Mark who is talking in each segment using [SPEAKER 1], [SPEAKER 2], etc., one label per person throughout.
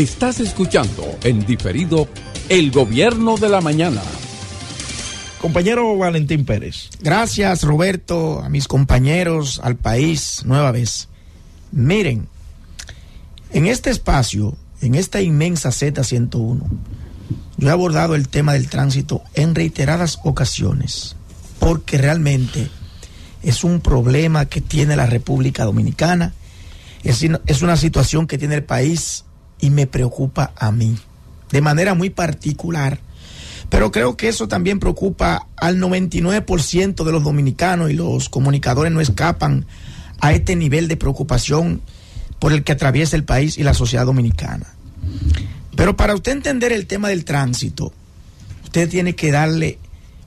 [SPEAKER 1] Estás escuchando en diferido El Gobierno de la Mañana.
[SPEAKER 2] Compañero Valentín Pérez.
[SPEAKER 3] Gracias, Roberto, a mis compañeros, al país, nueva vez. Miren, en este espacio, en esta inmensa Z101, yo he abordado el tema del tránsito en reiteradas ocasiones, porque realmente es un problema que tiene la República Dominicana, es, es una situación que tiene el país y me preocupa a mí, de manera muy particular pero creo que eso también preocupa al 99% de los dominicanos y los comunicadores no escapan a este nivel de preocupación por el que atraviesa el país y la sociedad dominicana. Pero para usted entender el tema del tránsito, usted tiene que darle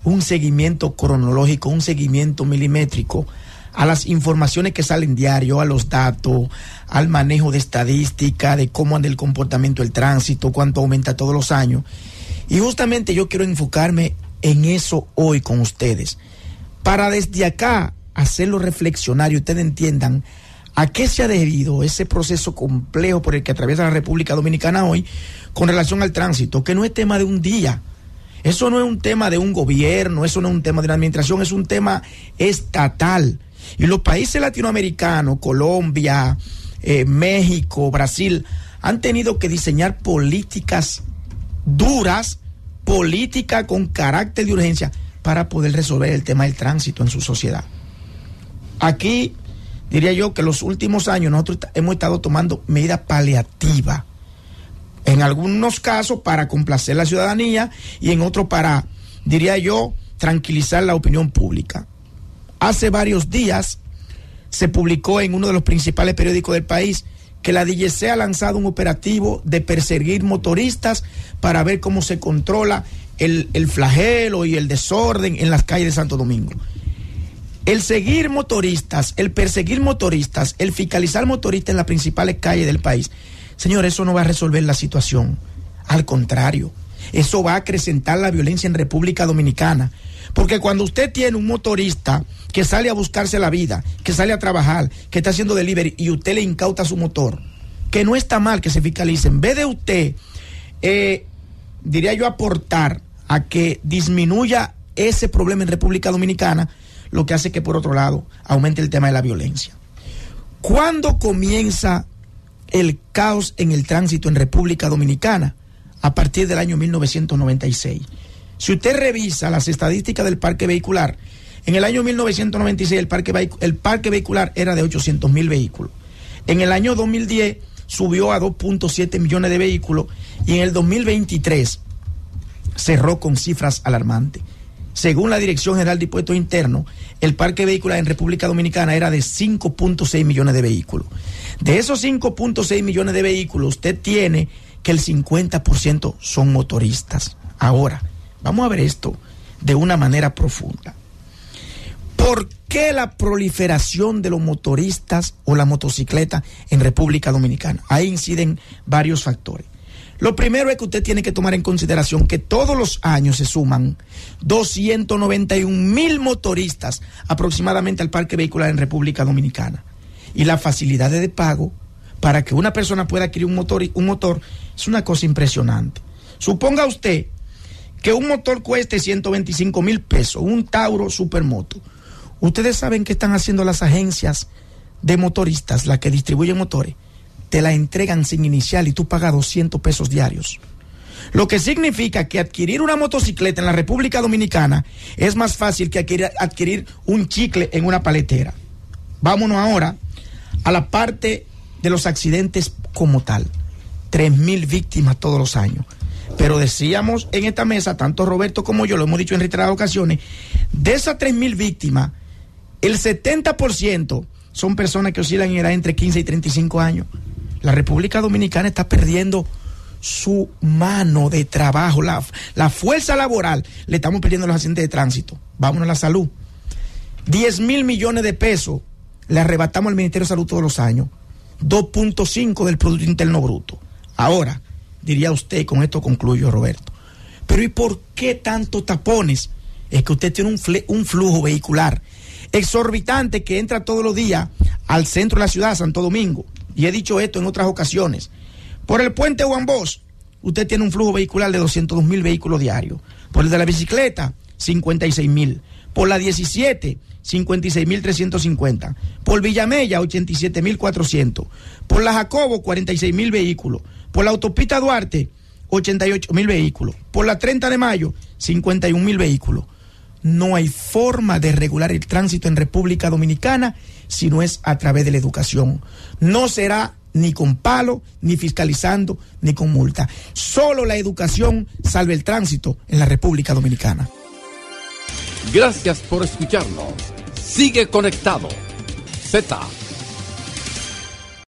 [SPEAKER 3] un seguimiento cronológico, un seguimiento milimétrico a las informaciones que salen diario, a los datos, al manejo de estadística, de cómo anda el comportamiento del tránsito, cuánto aumenta todos los años. Y justamente yo quiero enfocarme en eso hoy con ustedes, para desde acá hacerlo reflexionar y ustedes entiendan a qué se ha debido ese proceso complejo por el que atraviesa la República Dominicana hoy con relación al tránsito, que no es tema de un día. Eso no es un tema de un gobierno, eso no es un tema de una administración, es un tema estatal. Y los países latinoamericanos, Colombia, eh, México, Brasil, han tenido que diseñar políticas duras, política con carácter de urgencia para poder resolver el tema del tránsito en su sociedad. Aquí diría yo que los últimos años nosotros hemos estado tomando medidas paliativas, en algunos casos para complacer la ciudadanía y en otros para, diría yo, tranquilizar la opinión pública. Hace varios días se publicó en uno de los principales periódicos del país que la DGC ha lanzado un operativo de perseguir motoristas para ver cómo se controla el, flagelo y el desorden en las calles de Santo Domingo. El seguir motoristas, el perseguir motoristas, el fiscalizar motoristas en las principales calles del país, señor, eso no va a resolver la situación. Al contrario, eso va a acrecentar la violencia en República Dominicana. Porque cuando usted tiene un motorista que sale a buscarse la vida, que sale a trabajar, que está haciendo delivery y usted le incauta su motor, que no está mal que se fiscalice, en vez de usted, eh, diría yo, aportar a que disminuya ese problema en República Dominicana, lo que hace que por otro lado aumente el tema de la violencia. ¿Cuándo comienza el caos en el tránsito en República Dominicana? A partir del año 1996. Si usted revisa las estadísticas del parque vehicular, en el año 1996 el parque, el parque vehicular era de 800 mil vehículos. En el año 2010 subió a 2.7 millones de vehículos y en el 2023 cerró con cifras alarmantes. Según la Dirección General de Impuestos Internos, el parque vehicular en República Dominicana era de 5.6 millones de vehículos. De esos 5.6 millones de vehículos, usted tiene que el 50% son motoristas. Ahora, Vamos a ver esto de una manera profunda. ¿Por qué la proliferación de los motoristas o la motocicleta en República Dominicana? Ahí inciden varios factores. Lo primero es que usted tiene que tomar en consideración que todos los años se suman 291 mil motoristas aproximadamente al parque vehicular en República Dominicana. Y la facilidad de pago para que una persona pueda adquirir un motor, un motor es una cosa impresionante. Suponga usted que un motor cueste 125 mil pesos, un Tauro Supermoto. Ustedes saben qué están haciendo las agencias de motoristas, las que distribuyen motores. Te la entregan sin inicial y tú pagas 200 pesos diarios. Lo que significa que adquirir una motocicleta en la República Dominicana es más fácil que adquirir, adquirir un chicle en una paletera. Vámonos ahora a la parte de los accidentes como tal. 3 mil víctimas todos los años. Pero decíamos en esta mesa, tanto Roberto como yo lo hemos dicho en reiteradas ocasiones, de esas 3.000 víctimas, el 70% son personas que oscilan en edad entre 15 y 35 años. La República Dominicana está perdiendo su mano de trabajo, la, la fuerza laboral, le estamos perdiendo los accidentes de tránsito. Vámonos a la salud. 10 mil millones de pesos le arrebatamos al Ministerio de Salud todos los años. 2.5 del Producto Interno Bruto. Ahora, diría usted, con esto concluyo, Roberto. Pero ¿y por qué tantos tapones? Es que usted tiene un, flujo vehicular exorbitante que entra todos los días al centro de la ciudad, Santo Domingo. Y he dicho esto en otras ocasiones. Por el puente Juan Bosch, usted tiene un flujo vehicular de 202 mil vehículos diarios. Por el de la bicicleta, 56 mil. Por la 17, 56 mil 350. Por Villamella, 87 mil 400. Por la Jacobo, 46 mil vehículos. Por la autopista Duarte, 88 mil vehículos. Por la 30 de mayo, 51 mil vehículos. No hay forma de regular el tránsito en República Dominicana si no es a través de la educación. No será ni con palo, ni fiscalizando, ni con multa. Solo la educación salve el tránsito en la República Dominicana.
[SPEAKER 1] Gracias por escucharnos. Sigue conectado. Z